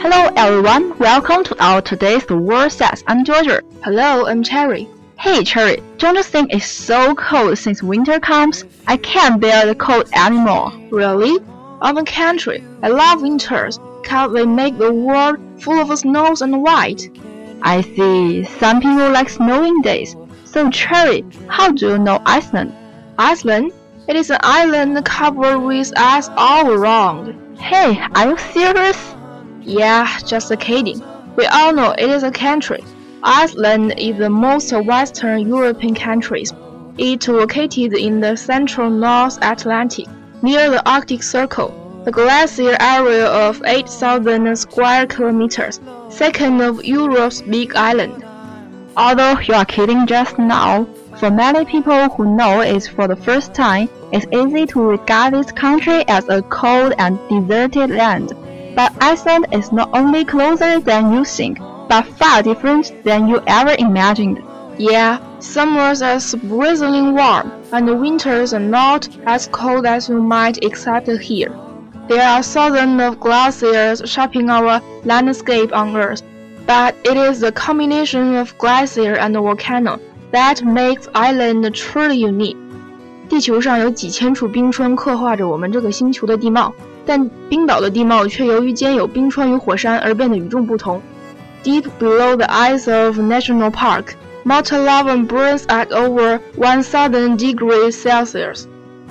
Hello everyone, welcome to our today's The World Says. I'm Georgia. Hello, I'm Cherry. Hey Cherry, don't you think it's so cold since winter comes? I can't bear the cold anymore. Really? On the contrary, I love winters because they make the world full of snows and white. I see. Some people like snowing days. So Cherry, how do you know Iceland? Iceland? It is an island covered with ice all around. Hey, are you serious? Yeah, just kidding. We all know it is a country. Iceland is the most western European country. It located in the central North Atlantic, near the Arctic Circle. The glacier area of 8,000 square kilometers, second of Europe's big island. Although you are kidding just now, for many people who know it for the first time, it's easy to regard this country as a cold and deserted land. But Iceland is not only closer than you think, but far different than you ever imagined. Yeah, summers are surprisingly warm, and the winters are not as cold as you might expect here. There are thousands of glaciers shaping our landscape on Earth, but it is the combination of glacier and volcano that makes Iceland truly unique. 地球上有几千处冰川刻画着我们这个星球的地貌，但冰岛的地貌却由于兼有冰川与火山而变得与众不同。Deep below the ice of National Park. molten lava burns at over 1,000 degrees Celsius.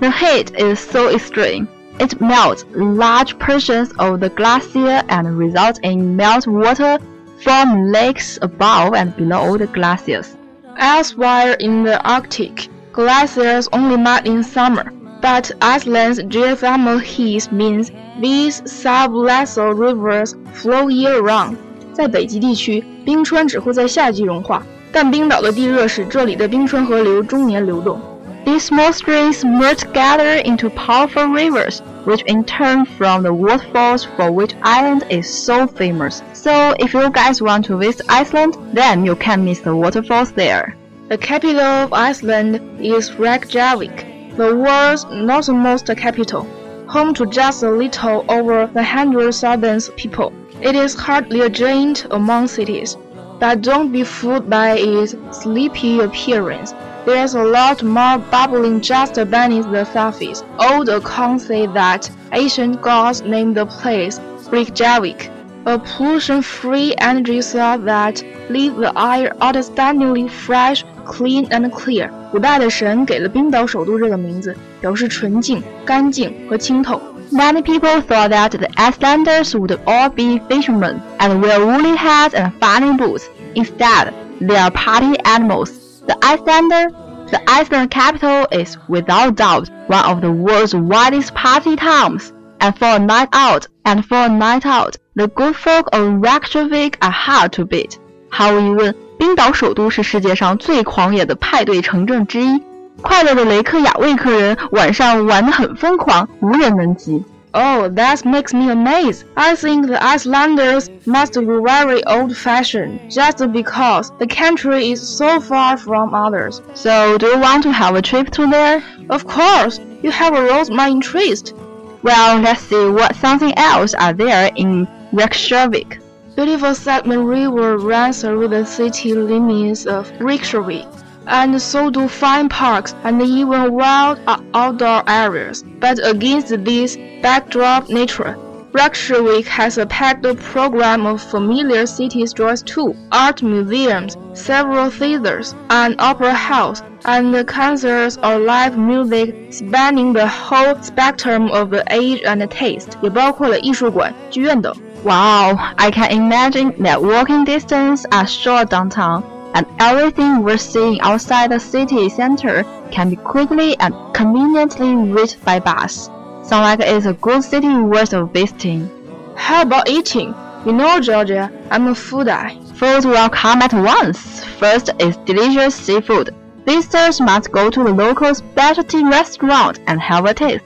The heat is so extreme. It melts large portions of the glacier and results in meltwater from lakes above and below the glaciers. Elsewhere in the Arctic, glaciers only melt in summer, but Iceland's geothermal heat means these subglacial rivers flow year-round. 在北极地区，冰川只会在夏季融化， 但冰岛的地热使这里的冰川河流终年流动。These small streams merge together into powerful rivers, which in turn from the waterfalls for which Iceland is so famous. So if you guys want to visit Iceland, then you can't miss the waterfalls there. The capital of Iceland is Reykjavik, the world's northernmost capital, home to just a little over 100,000 people. It is hardly a giant among cities, but don't be fooled by its sleepy appearance. There's a lot more bubbling just beneath the surface. Old accounts say that ancient gods named the place Reykjavik, a pollution-free energy source that leaves the air outstandingly fresh, clean and clear. 古代的神给了冰岛首都这个名字，表示纯净、干净和清透。 Many people thought that the Icelanders would all be fishermen and wear woolly hats and funny boots. Instead, they are party animals. The Icelander, the Iceland capital, is without doubt one of the world's widest party towns. And for a night out, and for a night out, the good folk of Reykjavik are hard to beat. 毫无疑问，冰岛首都是世界上最狂野的派对城镇之一。 快乐的雷克雅未克人晚上玩得很疯狂，无人能及。Oh, that makes me amazed. I think the Icelanders must be very old-fashioned just because the country is so far from others. So, do you want to have a trip to there? Of course. You have aroused my interest. Well, let's see what something else are there in Reykjavik. Beautiful Saltman River runs through the city limits of Reykjavik and so do fine parks and even wild outdoor areas. But against this backdrop nature, Reykjavik has a packed program of familiar city joys too. Art museums, several theaters, an opera house, and concerts or live music spanning the whole spectrum of age and taste，也包括了艺术馆、剧院等。Wow, I can imagine that walking distance are short downtown, and everything we're seeing outside the city center can be quickly and conveniently reached by bus. Sounds like it's a good city worth of visiting. How about eating? You know, Georgia, I'm a foodie. Food will come at once. First is delicious seafood. Visitors must go to the local specialty restaurant and have a taste.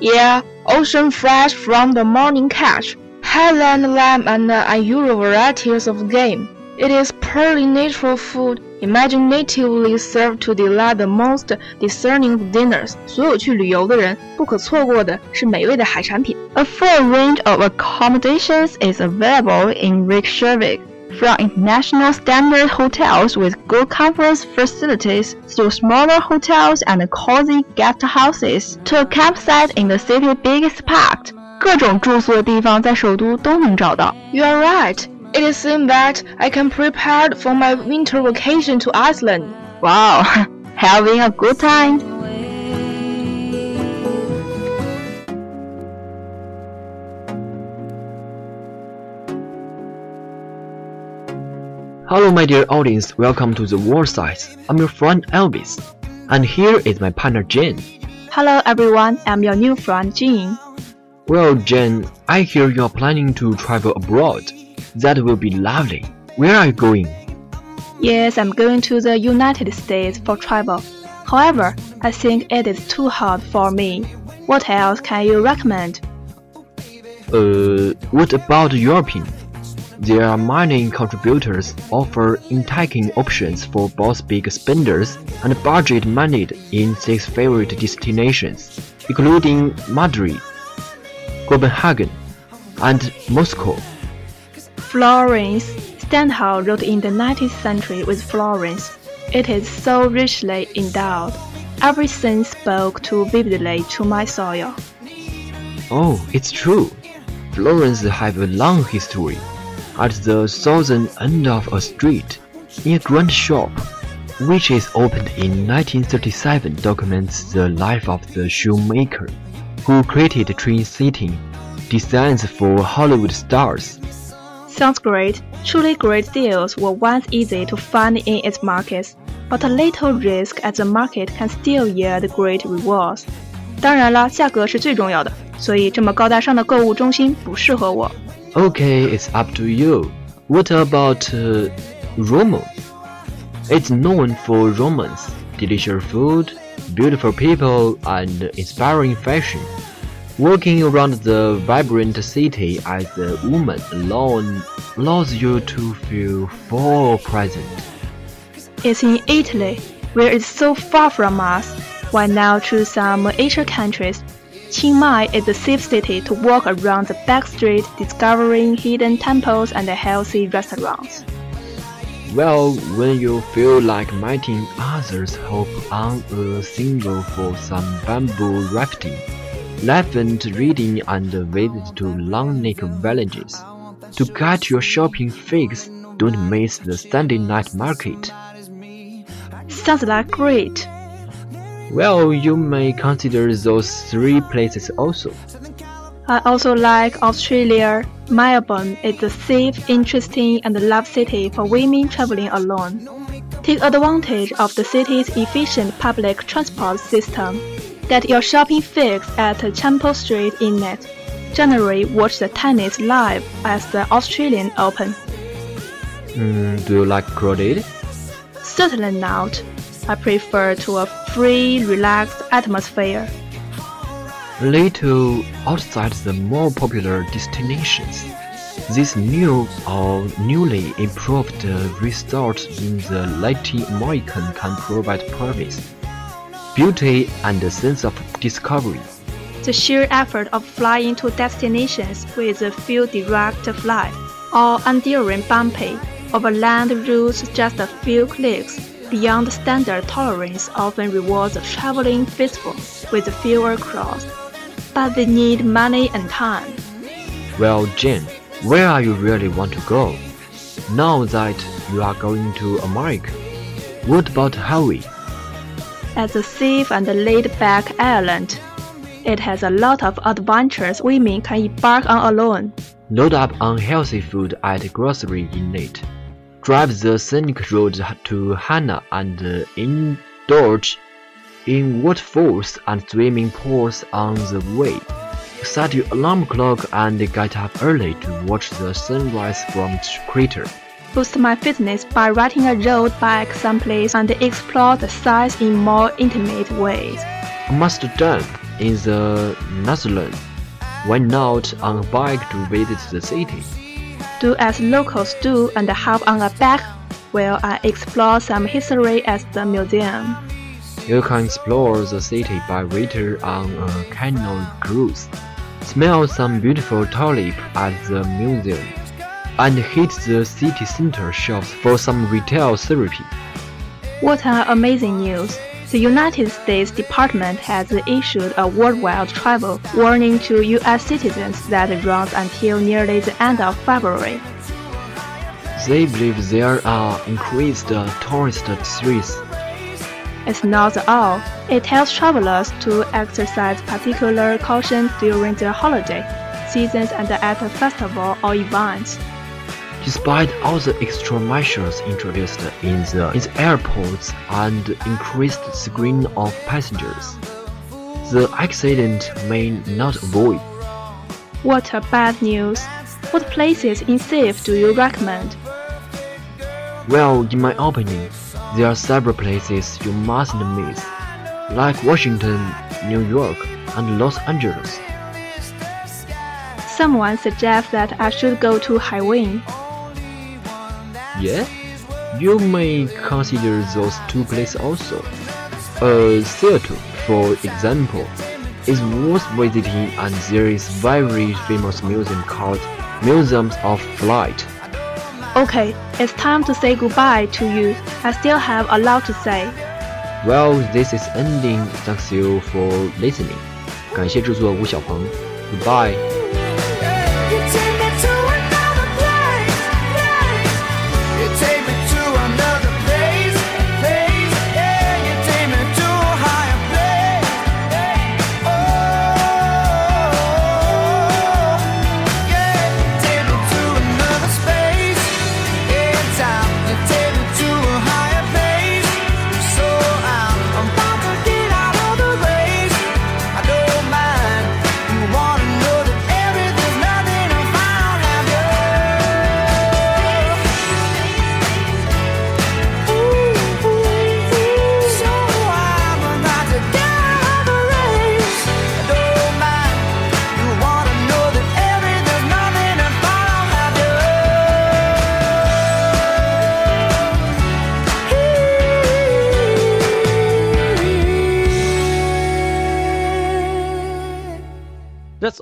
Yeah, ocean fresh from the morning catch, highland lamb and uh, unusual varieties of game. It is purely natural food, imaginatively served to delight the most discerning dinners. 所有去旅游的人不可错过的是美味的海产品。A full range of accommodations is available in Reykjavik. From international standard hotels with good conference facilities to smaller hotels and cozy guest houses to a campsite in the city's biggest park. 各种住宿的地方在首都都能找到。 You are right. It is seemed that I can prepare for my winter vacation to Iceland. Wow, having a good time. Hello, my dear audience. Welcome to the World Says. I'm your friend Elvis, and here is my partner Jane. Hello everyone, I'm your new friend Jean. Well, Jane, I hear you're planning to travel abroad. That will be lovely. Where are you going? Yes, I'm going to the United States for travel. However, I think it is too hard for me. What else can you recommend? Uh, what about European? There are many contributors offer enticing options for both big spenders and budget minded in six favorite destinations, including Madrid, Copenhagen, and Moscow. Florence. Stendhal wrote in the 19th century with Florence. It is so richly endowed. Everything spoke too vividly to my soul. Oh, it's true. Florence have a long history. At the southern end of a street, in a grand shop, which is opened in 1937, documents the life of the shoemaker, who created train seating designs for Hollywood stars. Sounds great. Truly great deals were once easy to find in its markets, but a little risk at the market can still yield great rewards. 当然了，价格是最重要的，所以这么高大上的购物中心不适合我。 Okay, it's up to you. What about uh, Rome? It's known for romance, delicious food, beautiful people, and inspiring fashion. Walking around the vibrant city as a woman alone allows you to feel full present. It's in Italy, where it's so far from us. Why now choose some Asian countries? Chiang Mai is a safe city to walk around the back street discovering hidden temples and healthy restaurants. Well, when you feel like meeting others, hop on a single for some bamboo rafting, elephant reading and visit to long neck villages. To get your shopping fix, don't miss the Sunday night market. Sounds like great. Well, you may consider those three places also. I also like Australia. Melbourne is a safe, interesting, and loved city for women traveling alone. Take advantage of the city's efficient public transport system. Get your shopping fix at Champo Street Inlet. Generally, watch the tennis live at the Australian Open. Mm, do you like crowded? Certainly not. I prefer to a free, relaxed atmosphere. Little outside the more popular destinations. These new or newly improved resorts in the Latin American can provide promise, beauty, and a sense of discovery. The sheer effort of flying to destinations with a few direct flights or enduring bumpy overland routes just a few clicks beyond standard tolerance often rewards the traveling faithful with fewer crowds. But they need money and time. Well, Jane, where are you really want to go? Now that you are going to America, what about Hawaii? As a safe and laid-back island. It has a lot of adventures women can embark on alone. Load up on healthy food at grocery in it. Drive the scenic road to Hana and indulge in waterfalls and swimming pools on the way. Set your alarm clock and get up early to watch the sunrise from crater. Boost my fitness by riding a road bike someplace and explore the sights in more intimate ways. A must done in the Netherlands. Why not on a bike to visit the city? Do as locals do and hop on a bike while I explore some history at the museum. You can explore the city by water on a canal cruise. Smell some beautiful tulip at the museum. And hit the city center shops for some retail therapy. What an amazing news! The United States Department has issued a worldwide travel warning to U.S. citizens that runs until nearly the end of February. They believe there are increased tourist threats. It's not all. It tells travelers to exercise particular caution during the holiday seasons and at a festival or events. Despite all the extra measures introduced in the, in the airports and increased screening of passengers, the accident may not avoid. What a bad news! What places in safe do you recommend? Well, in my opinion, there are several places you mustn't miss, like Washington, New York, and Los Angeles. Someone suggests that I should go to Haiwing yeah, you may consider those two places also. Seattle, for example, is worth visiting and there is very famous museum called Museums of Flight. Okay, it's time to say goodbye to you. I still have a lot to say. Well, this is ending. Thanks you for listening. 感谢制作吴小鹏。Goodbye.